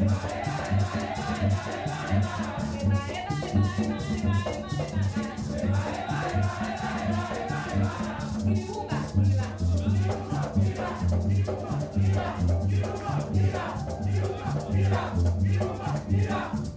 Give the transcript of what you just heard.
Get up!